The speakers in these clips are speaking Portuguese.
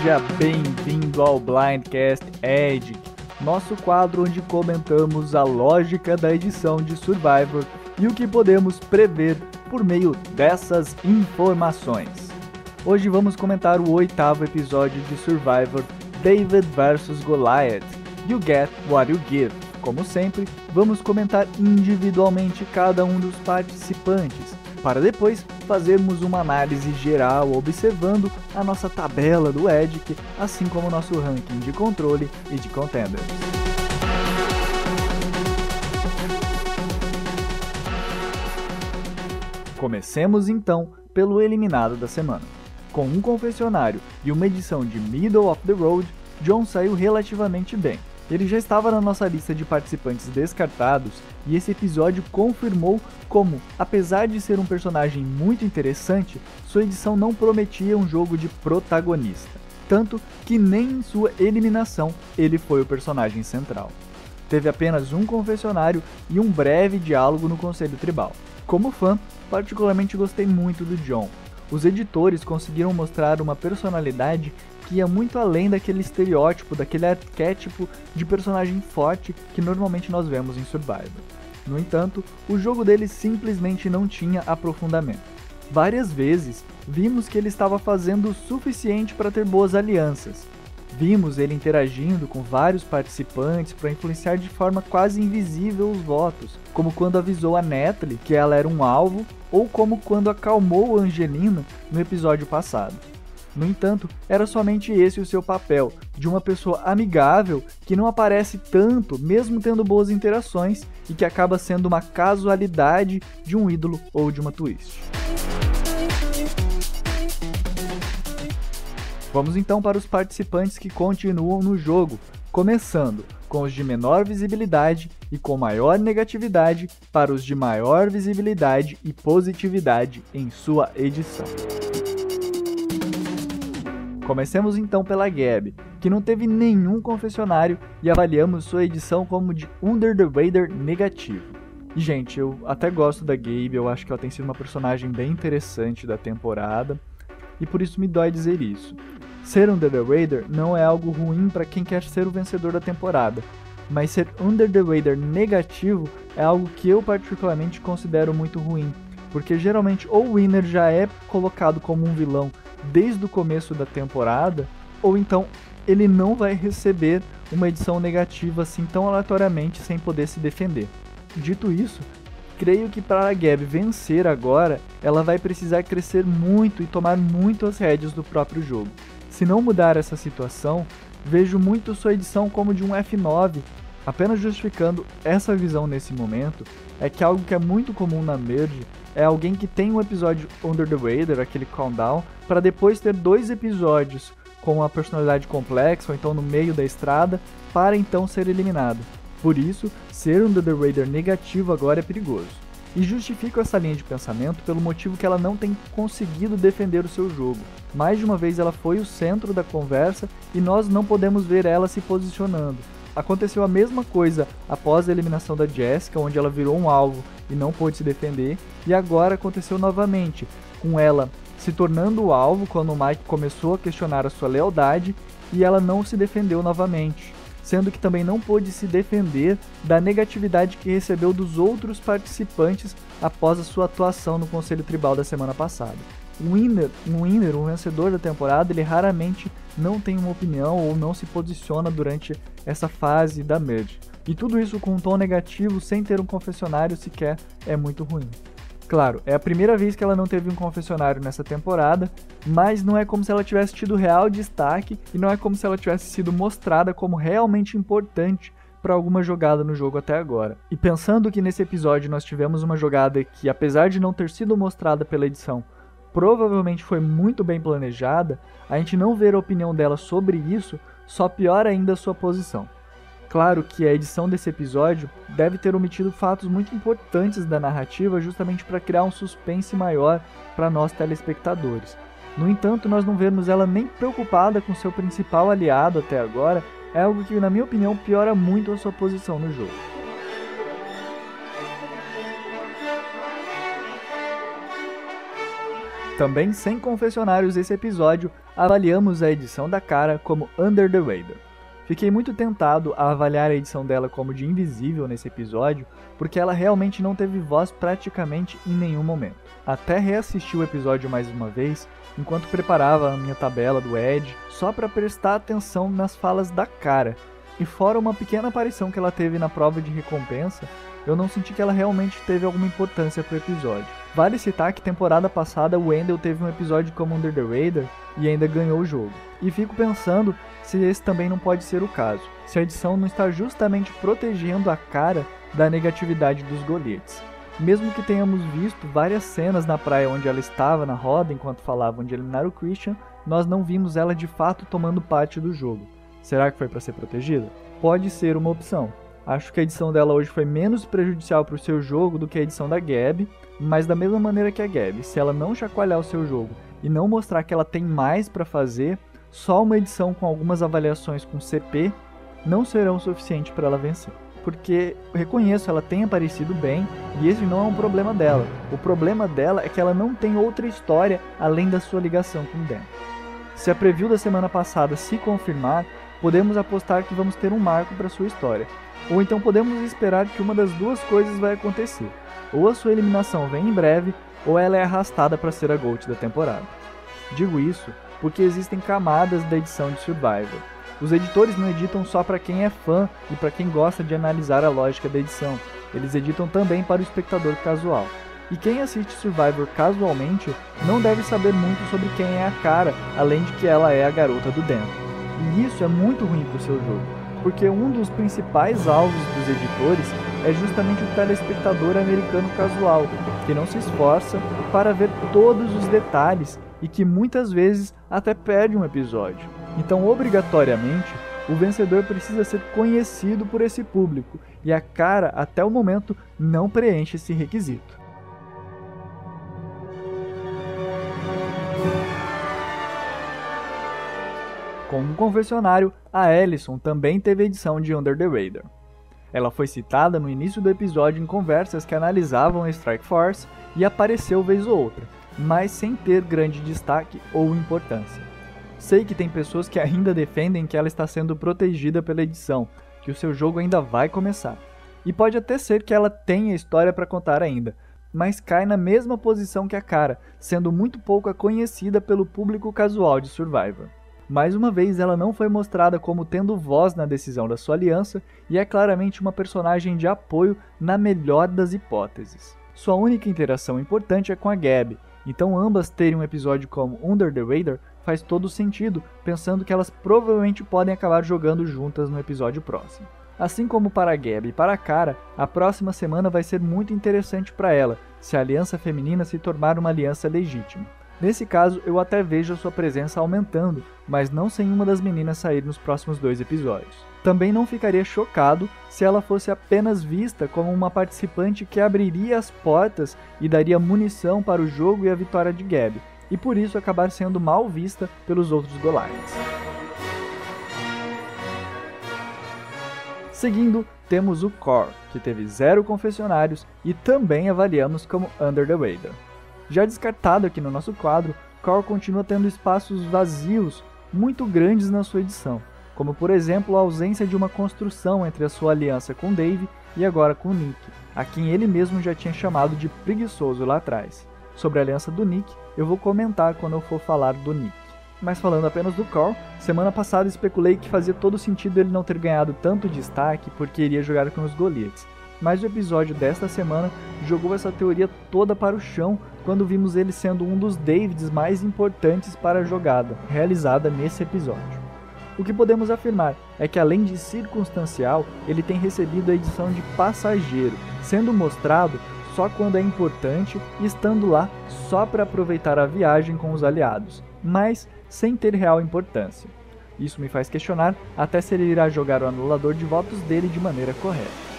Seja bem-vindo ao Blindcast Edit, nosso quadro onde comentamos a lógica da edição de Survivor e o que podemos prever por meio dessas informações. Hoje vamos comentar o oitavo episódio de Survivor David vs Goliath, You Get What You Give. Como sempre, vamos comentar individualmente cada um dos participantes, para depois fazermos uma análise geral observando a nossa tabela do EDIC, assim como o nosso ranking de controle e de contenders. Comecemos então pelo eliminado da semana. Com um confessionário e uma edição de Middle of the Road, John saiu relativamente bem. Ele já estava na nossa lista de participantes descartados e esse episódio confirmou como, apesar de ser um personagem muito interessante, sua edição não prometia um jogo de protagonista. Tanto que nem em sua eliminação ele foi o personagem central. Teve apenas um confessionário e um breve diálogo no Conselho Tribal. Como fã, particularmente gostei muito do John. Os editores conseguiram mostrar uma personalidade que ia muito além daquele estereótipo, daquele arquétipo de personagem forte que normalmente nós vemos em Survivor. No entanto, o jogo dele simplesmente não tinha aprofundamento. Várias vezes vimos que ele estava fazendo o suficiente para ter boas alianças. Vimos ele interagindo com vários participantes para influenciar de forma quase invisível os votos, como quando avisou a Natalie que ela era um alvo, ou como quando acalmou Angelina no episódio passado. No entanto, era somente esse o seu papel, de uma pessoa amigável que não aparece tanto, mesmo tendo boas interações, e que acaba sendo uma casualidade de um ídolo ou de uma twist. Vamos então para os participantes que continuam no jogo, começando com os de menor visibilidade e com maior negatividade para os de maior visibilidade e positividade em sua edição. Comecemos então pela Gab, que não teve nenhum confessionário e avaliamos sua edição como de Under the Radar negativo. Gente, eu até gosto da Gabe, eu acho que ela tem sido uma personagem bem interessante da temporada, e por isso me dói dizer isso. Ser Under the Radar não é algo ruim para quem quer ser o vencedor da temporada, mas ser Under the Radar negativo é algo que eu particularmente considero muito ruim, porque geralmente ou o winner já é colocado como um vilão desde o começo da temporada, ou então ele não vai receber uma edição negativa assim tão aleatoriamente sem poder se defender. Dito isso, creio que para a Gab vencer agora, ela vai precisar crescer muito e tomar muito as rédeas do próprio jogo. Se não mudar essa situação, vejo muito sua edição como de um F9, apenas justificando essa visão nesse momento, é que algo que é muito comum na Merge é alguém que tem um episódio Under the Radar, aquele countdown, para depois ter dois episódios com uma personalidade complexa ou então no meio da estrada, para então ser eliminado. Por isso, ser Under the Radar negativo agora é perigoso. E justifico essa linha de pensamento pelo motivo que ela não tem conseguido defender o seu jogo. Mais de uma vez ela foi o centro da conversa e nós não podemos ver ela se posicionando. Aconteceu a mesma coisa após a eliminação da Jessica, onde ela virou um alvo e não pôde se defender, e agora aconteceu novamente, com ela se tornando o alvo quando o Mike começou a questionar a sua lealdade e ela não se defendeu novamente, sendo que também não pôde se defender da negatividade que recebeu dos outros participantes após a sua atuação no Conselho Tribal da semana passada. Um winner, um winner, um vencedor da temporada, ele raramente não tem uma opinião ou não se posiciona durante essa fase da merge. E tudo isso com um tom negativo, sem ter um confessionário sequer, é muito ruim. Claro, é a primeira vez que ela não teve um confessionário nessa temporada, mas não é como se ela tivesse tido real destaque e não é como se ela tivesse sido mostrada como realmente importante para alguma jogada no jogo até agora. E pensando que nesse episódio nós tivemos uma jogada que, apesar de não ter sido mostrada pela edição, provavelmente foi muito bem planejada, a gente não ver a opinião dela sobre isso só piora ainda a sua posição. Claro que a edição desse episódio deve ter omitido fatos muito importantes da narrativa justamente para criar um suspense maior para nós telespectadores. No entanto, nós não vemos ela nem preocupada com seu principal aliado até agora, é algo que, na minha opinião, piora muito a sua posição no jogo. Também sem confessionários esse episódio, avaliamos a edição da cara como Under the Radar. Fiquei muito tentado a avaliar a edição dela como de invisível nesse episódio, porque ela realmente não teve voz praticamente em nenhum momento. Até reassisti o episódio mais uma vez, enquanto preparava a minha tabela do Ed, só para prestar atenção nas falas da cara. E fora uma pequena aparição que ela teve na prova de recompensa, eu não senti que ela realmente teve alguma importância pro episódio. Vale citar que temporada passada o Wendell teve um episódio como Under the Radar e ainda ganhou o jogo. E fico pensando se esse também não pode ser o caso, se a edição não está justamente protegendo a cara da negatividade dos goletes. Mesmo que tenhamos visto várias cenas na praia onde ela estava na roda enquanto falavam de eliminar o Christian, nós não vimos ela de fato tomando parte do jogo. Será que foi para ser protegida? Pode ser uma opção. Acho que a edição dela hoje foi menos prejudicial para o seu jogo do que a edição da Gab, mas da mesma maneira que a Gab, se ela não chacoalhar o seu jogo e não mostrar que ela tem mais para fazer, só uma edição com algumas avaliações com CP não serão suficientes para ela vencer. Porque reconheço, ela tem aparecido bem e esse não é um problema dela. O problema dela é que ela não tem outra história além da sua ligação com o Dan. Se a preview da semana passada se confirmar, podemos apostar que vamos ter um marco para sua história. Ou então podemos esperar que uma das duas coisas vai acontecer. Ou a sua eliminação vem em breve, ou ela é arrastada para ser a GOAT da temporada. Digo isso porque existem camadas da edição de Survivor. Os editores não editam só para quem é fã e para quem gosta de analisar a lógica da edição, eles editam também para o espectador casual. E quem assiste Survivor casualmente não deve saber muito sobre quem é a cara, além de que ela é a garota do Dan. E isso é muito ruim para o seu jogo, porque um dos principais alvos dos editores é justamente o telespectador americano casual, que não se esforça para ver todos os detalhes e que muitas vezes até perde um episódio. Então, obrigatoriamente, o vencedor precisa ser conhecido por esse público, e a cara, até o momento, não preenche esse requisito. Como confessionário, a Ellison também teve edição de Under the Radar. Ela foi citada no início do episódio em conversas que analisavam a Strike Force e apareceu vez ou outra, mas sem ter grande destaque ou importância. Sei que tem pessoas que ainda defendem que ela está sendo protegida pela edição, que o seu jogo ainda vai começar. E pode até ser que ela tenha história para contar ainda, mas cai na mesma posição que a cara, sendo muito pouco conhecida pelo público casual de Survivor. Mais uma vez, ela não foi mostrada como tendo voz na decisão da sua aliança e é claramente uma personagem de apoio na melhor das hipóteses. Sua única interação importante é com a Gab, então ambas terem um episódio como Under the Radar faz todo sentido, pensando que elas provavelmente podem acabar jogando juntas no episódio próximo. Assim como para a Gab e para a Cara, a próxima semana vai ser muito interessante para ela, se a aliança feminina se tornar uma aliança legítima. Nesse caso, eu até vejo a sua presença aumentando, mas não sem uma das meninas sair nos próximos dois episódios. Também não ficaria chocado se ela fosse apenas vista como uma participante que abriria as portas e daria munição para o jogo e a vitória de Gab, e por isso acabar sendo mal vista pelos outros Goliaths. Seguindo, temos o Core, que teve zero confessionários e também avaliamos como Under the Radar. Já descartado aqui no nosso quadro, Core continua tendo espaços vazios muito grandes na sua edição, como por exemplo a ausência de uma construção entre a sua aliança com Dave e agora com Nick, a quem ele mesmo já tinha chamado de preguiçoso lá atrás. Sobre a aliança do Nick, eu vou comentar quando eu for falar do Nick. Mas falando apenas do Core, semana passada especulei que fazia todo sentido ele não ter ganhado tanto destaque porque iria jogar com os Goliaths, mas o episódio desta semana jogou essa teoria toda para o chão quando vimos ele sendo um dos Davids mais importantes para a jogada, realizada nesse episódio. O que podemos afirmar é que, além de circunstancial, ele tem recebido a edição de passageiro, sendo mostrado só quando é importante e estando lá só para aproveitar a viagem com os aliados, mas sem ter real importância. Isso me faz questionar até se ele irá jogar o anulador de votos dele de maneira correta.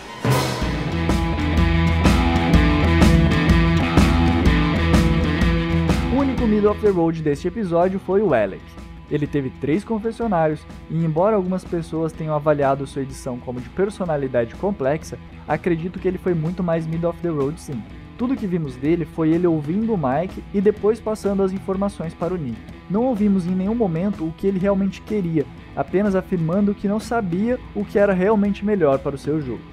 Middle of the road deste episódio foi o Alec. Ele teve três confessionários e, embora algumas pessoas tenham avaliado sua edição como de personalidade complexa, acredito que ele foi muito mais middle of the road sim. Tudo que vimos dele foi ele ouvindo o Mike e depois passando as informações para o Nick. Não ouvimos em nenhum momento o que ele realmente queria, apenas afirmando que não sabia o que era realmente melhor para o seu jogo.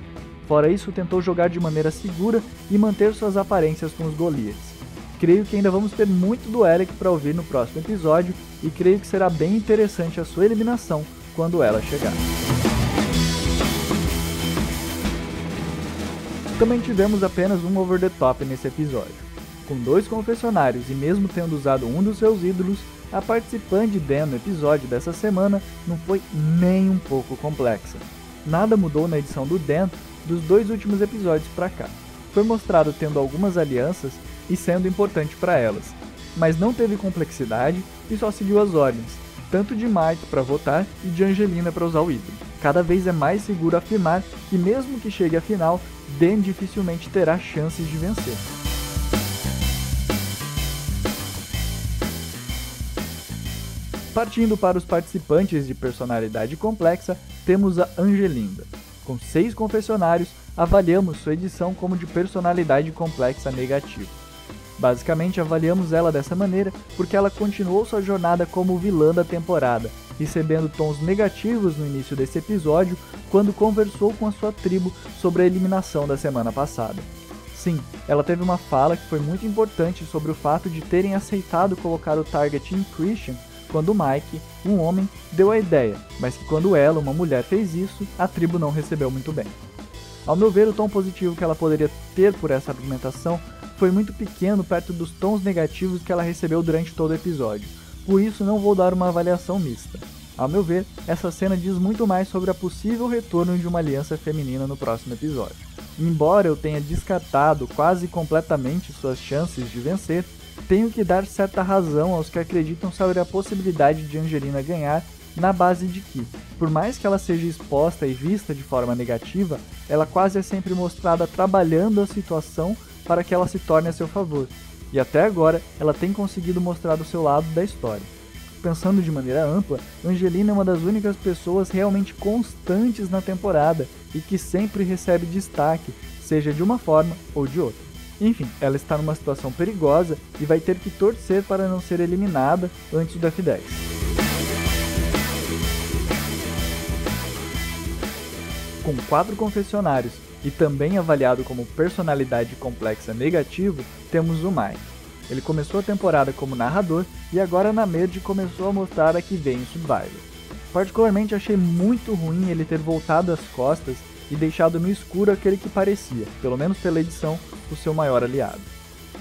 Fora isso, tentou jogar de maneira segura e manter suas aparências com os Goliaths. Creio que ainda vamos ter muito do Eric para ouvir no próximo episódio e creio que será bem interessante a sua eliminação quando ela chegar. Também tivemos apenas um over the top nesse episódio. Com dois confessionários e mesmo tendo usado um dos seus ídolos, a participante Dan no episódio dessa semana não foi nem um pouco complexa. Nada mudou na edição do Dan dos dois últimos episódios para cá. Foi mostrado tendo algumas alianças e sendo importante para elas, mas não teve complexidade e só seguiu as ordens, tanto de Mike para votar e de Angelina para usar o ídolo. Cada vez é mais seguro afirmar que mesmo que chegue à final, Dan dificilmente terá chances de vencer. Partindo para os participantes de personalidade complexa, temos a Angelinda. Com seis confessionários, avaliamos sua edição como de personalidade complexa negativa. Basicamente, avaliamos ela dessa maneira porque ela continuou sua jornada como vilã da temporada, recebendo tons negativos no início desse episódio quando conversou com a sua tribo sobre a eliminação da semana passada. Sim, ela teve uma fala que foi muito importante sobre o fato de terem aceitado colocar o target em Christian quando Mike, um homem, deu a ideia, mas que quando ela, uma mulher, fez isso, a tribo não recebeu muito bem. Ao meu ver, o tom positivo que ela poderia ter por essa argumentação foi muito pequeno perto dos tons negativos que ela recebeu durante todo o episódio, por isso não vou dar uma avaliação mista. Ao meu ver, essa cena diz muito mais sobre a possível retorno de uma aliança feminina no próximo episódio. Embora eu tenha descartado quase completamente suas chances de vencer, tenho que dar certa razão aos que acreditam sobre a possibilidade de Angelina ganhar na base de que, por mais que ela seja exposta e vista de forma negativa, ela quase é sempre mostrada trabalhando a situação para que ela se torne a seu favor, e até agora ela tem conseguido mostrar o seu lado da história. Pensando de maneira ampla, Angelina é uma das únicas pessoas realmente constantes na temporada e que sempre recebe destaque, seja de uma forma ou de outra. Enfim, ela está numa situação perigosa e vai ter que torcer para não ser eliminada antes do F10. Com quatro confessionários e também avaliado como personalidade complexa negativo, temos o Mike. Ele começou a temporada como narrador e agora na Merge começou a mostrar a que vem em Survivor. Particularmente achei muito ruim ele ter voltado as costas e deixado no escuro aquele que parecia, pelo menos pela edição, o seu maior aliado.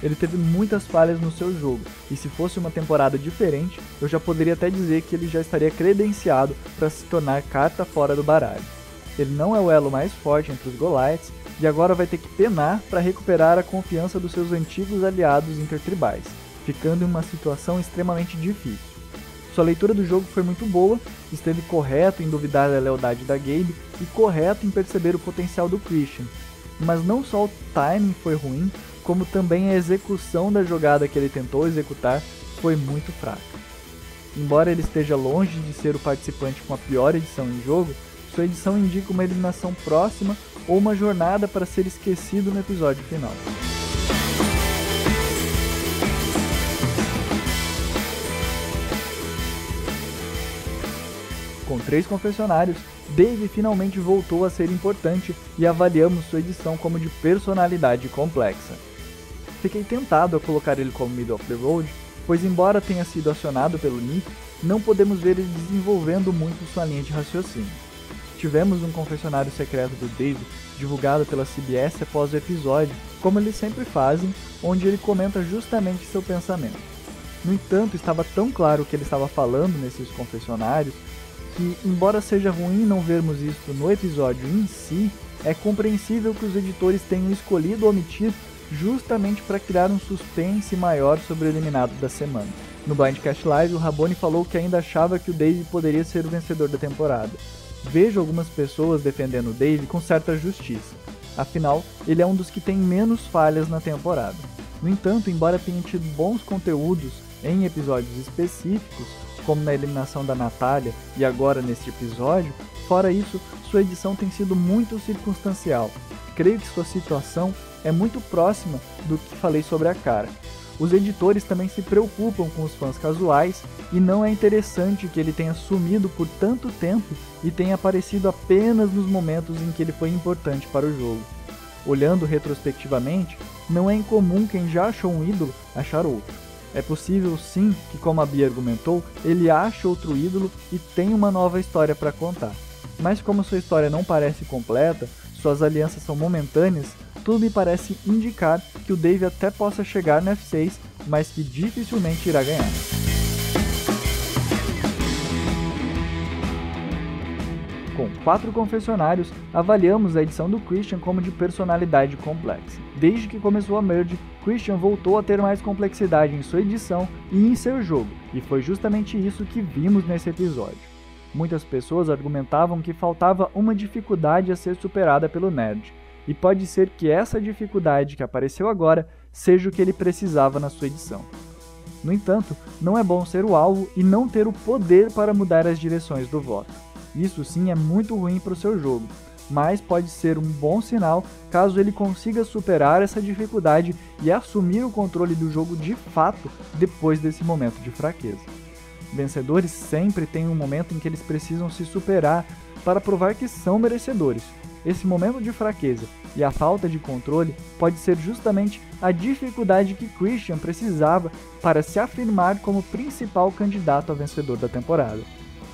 Ele teve muitas falhas no seu jogo, e se fosse uma temporada diferente, eu já poderia até dizer que ele já estaria credenciado para se tornar carta fora do baralho. Ele não é o elo mais forte entre os Goliaths e agora vai ter que penar para recuperar a confiança dos seus antigos aliados intertribais, ficando em uma situação extremamente difícil. Sua leitura do jogo foi muito boa, esteve correto em duvidar da lealdade da Gabe e correto em perceber o potencial do Christian. Mas não só o timing foi ruim, como também a execução da jogada que ele tentou executar foi muito fraca. Embora ele esteja longe de ser o participante com a pior edição em jogo, sua edição indica uma eliminação próxima ou uma jornada para ser esquecido no episódio final. Com três confessionários, Dave finalmente voltou a ser importante e avaliamos sua edição como de personalidade complexa. Fiquei tentado a colocar ele como middle of the road, pois embora tenha sido acionado pelo Nick, não podemos ver ele desenvolvendo muito sua linha de raciocínio. Tivemos um confessionário secreto do Dave divulgado pela CBS após o episódio, como eles sempre fazem, onde ele comenta justamente seu pensamento. No entanto, estava tão claro o que ele estava falando nesses confessionários que, embora seja ruim não vermos isso no episódio em si, é compreensível que os editores tenham escolhido omitir justamente para criar um suspense maior sobre o eliminado da semana. No Blindcast Live, o Raboni falou que ainda achava que o Dave poderia ser o vencedor da temporada. Vejo algumas pessoas defendendo o Dave com certa justiça. Afinal, ele é um dos que tem menos falhas na temporada. No entanto, embora tenha tido bons conteúdos em episódios específicos, como na eliminação da Natália e agora neste episódio, fora isso, sua edição tem sido muito circunstancial. Creio que sua situação é muito próxima do que falei sobre a cara. Os editores também se preocupam com os fãs casuais e não é interessante que ele tenha sumido por tanto tempo e tenha aparecido apenas nos momentos em que ele foi importante para o jogo. Olhando retrospectivamente, não é incomum quem já achou um ídolo achar outro. É possível sim que, como a Bia argumentou, ele ache outro ídolo e tem uma nova história para contar. Mas como sua história não parece completa, suas alianças são momentâneas, tudo me parece indicar que o Dave até possa chegar no F6, mas que dificilmente irá ganhar. Com quatro confessionários, avaliamos a edição do Christian como de personalidade complexa. Desde que começou a Merge, Christian voltou a ter mais complexidade em sua edição e em seu jogo, e foi justamente isso que vimos nesse episódio. Muitas pessoas argumentavam que faltava uma dificuldade a ser superada pelo nerd, e pode ser que essa dificuldade que apareceu agora seja o que ele precisava na sua edição. No entanto, não é bom ser o alvo e não ter o poder para mudar as direções do voto. Isso sim é muito ruim para o seu jogo, mas pode ser um bom sinal caso ele consiga superar essa dificuldade e assumir o controle do jogo de fato depois desse momento de fraqueza. Vencedores sempre têm um momento em que eles precisam se superar para provar que são merecedores. Esse momento de fraqueza e a falta de controle pode ser justamente a dificuldade que Christian precisava para se afirmar como principal candidato a vencedor da temporada.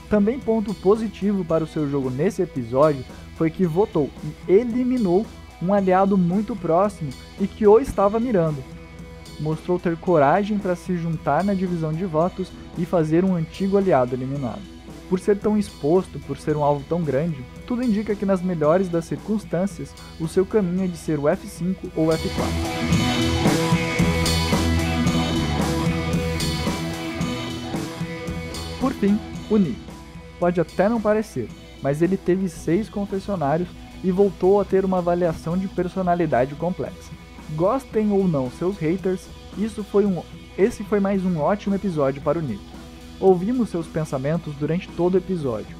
Também ponto positivo para o seu jogo nesse episódio foi que votou e eliminou um aliado muito próximo e que o estava mirando. Mostrou ter coragem para se juntar na divisão de votos e fazer um antigo aliado eliminado. Por ser tão exposto, por ser um alvo tão grande, tudo indica que nas melhores das circunstâncias, o seu caminho é de ser o F5 ou F4. Por fim, o Nick pode até não parecer, mas ele teve seis confessionários e voltou a ter uma avaliação de personalidade complexa. Gostem ou não seus haters, isso foi um, esse foi mais um ótimo episódio para o Nick. Ouvimos seus pensamentos durante todo o episódio.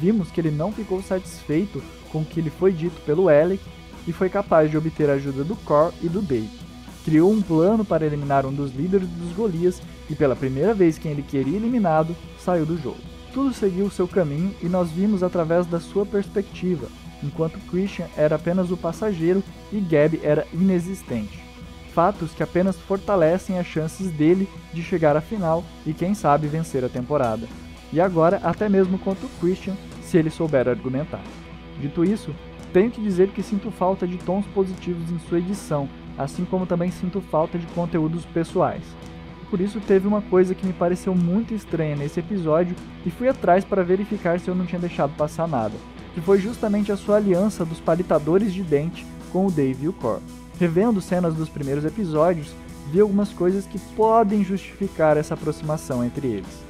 Vimos que ele não ficou satisfeito com o que lhe foi dito pelo Alec e foi capaz de obter a ajuda do Cor e do Dave. Criou um plano para eliminar um dos líderes dos Golias e pela primeira vez quem ele queria eliminado saiu do jogo. Tudo seguiu seu caminho e nós vimos através da sua perspectiva, enquanto Christian era apenas o passageiro e Gab era inexistente. Fatos que apenas fortalecem as chances dele de chegar à final e quem sabe vencer a temporada. E agora até mesmo contra o Christian, se ele souber argumentar. Dito isso, tenho que dizer que sinto falta de tons positivos em sua edição, assim como também sinto falta de conteúdos pessoais por isso teve uma coisa que me pareceu muito estranha nesse episódio e fui atrás para verificar se eu não tinha deixado passar nada, que foi justamente a sua aliança dos palitadores de dente com o Dave e o Cor. Revendo cenas dos primeiros episódios, vi algumas coisas que podem justificar essa aproximação entre eles.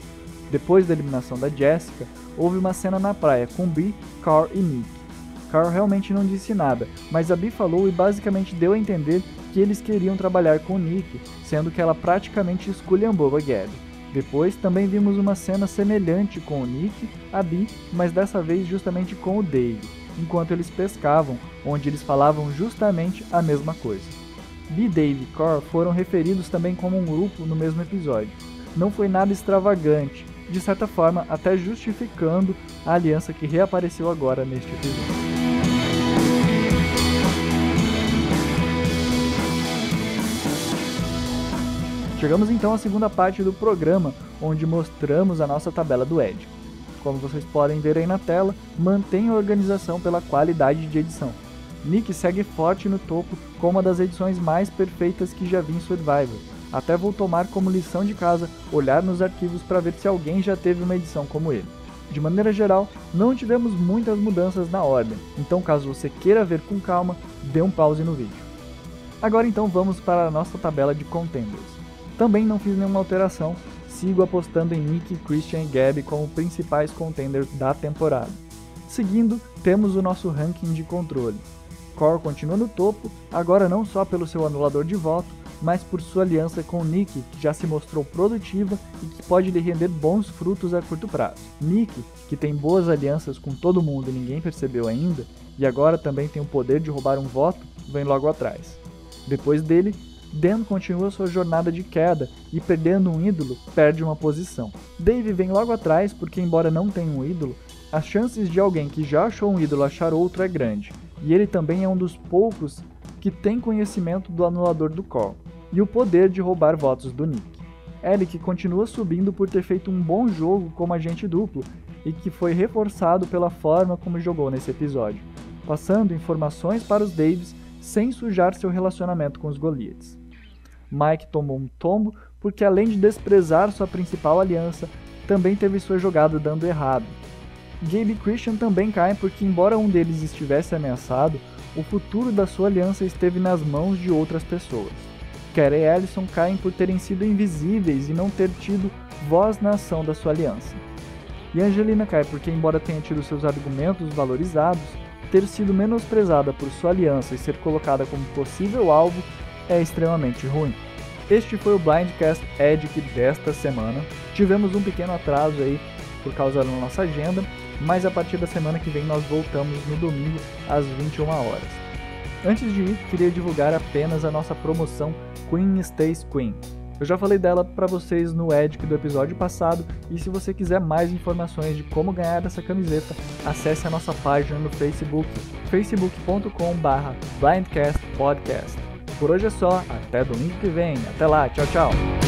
Depois da eliminação da Jessica, houve uma cena na praia com Bee, Carl e Nick. Carl realmente não disse nada, mas a Bee falou e basicamente deu a entender que eles queriam trabalhar com Nick, sendo que ela praticamente esculhambou a Gabby. Depois também vimos uma cena semelhante com o Nick, a Bee, mas dessa vez justamente com o Dave, enquanto eles pescavam, onde eles falavam justamente a mesma coisa. Bee, Dave e Cor foram referidos também como um grupo no mesmo episódio. Não foi nada extravagante, de certa forma até justificando a aliança que reapareceu agora neste episódio. Chegamos então à segunda parte do programa, onde mostramos a nossa tabela do Edge. Como vocês podem ver aí na tela, mantém a organização pela qualidade de edição. Nick segue forte no topo com uma das edições mais perfeitas que já vi em Survivor. Até vou tomar como lição de casa olhar nos arquivos para ver se alguém já teve uma edição como ele. De maneira geral, não tivemos muitas mudanças na ordem, então caso você queira ver com calma, dê um pause no vídeo. Agora então vamos para a nossa tabela de contenders. Também não fiz nenhuma alteração, sigo apostando em Nick, Christian e Gabby como principais contenders da temporada. Seguindo, temos o nosso ranking de controle. Core continua no topo, agora não só pelo seu anulador de voto, mas por sua aliança com Nick, que já se mostrou produtiva e que pode lhe render bons frutos a curto prazo. Nick, que tem boas alianças com todo mundo e ninguém percebeu ainda, e agora também tem o poder de roubar um voto, vem logo atrás. Depois dele, Dan continua sua jornada de queda e, perdendo um ídolo, perde uma posição. Dave vem logo atrás porque, embora não tenha um ídolo, as chances de alguém que já achou um ídolo achar outro é grande, e ele também é um dos poucos que tem conhecimento do anulador do call e o poder de roubar votos do Nick. Eric continua subindo por ter feito um bom jogo como agente duplo e que foi reforçado pela forma como jogou nesse episódio, passando informações para os Daves sem sujar seu relacionamento com os Goliaths. Mike tomou um tombo porque, além de desprezar sua principal aliança, também teve sua jogada dando errado. Gabe e Christian também caem porque, embora um deles estivesse ameaçado, o futuro da sua aliança esteve nas mãos de outras pessoas. Kerry e Allison caem por terem sido invisíveis e não ter tido voz na ação da sua aliança. E Angelina cai porque, embora tenha tido seus argumentos valorizados, ter sido menosprezada por sua aliança e ser colocada como possível alvo é extremamente ruim. Este foi o Blindcast Edic desta semana. Tivemos um pequeno atraso aí por causa da nossa agenda, mas a partir da semana que vem nós voltamos no domingo às 21 horas. Antes de ir, queria divulgar apenas a nossa promoção Queen Stays Queen. Eu já falei dela para vocês no Edic do episódio passado e se você quiser mais informações de como ganhar essa camiseta, acesse a nossa página no Facebook, facebook.com/blindcastpodcast. Por hoje é só, até domingo que vem. Até lá, tchau, tchau.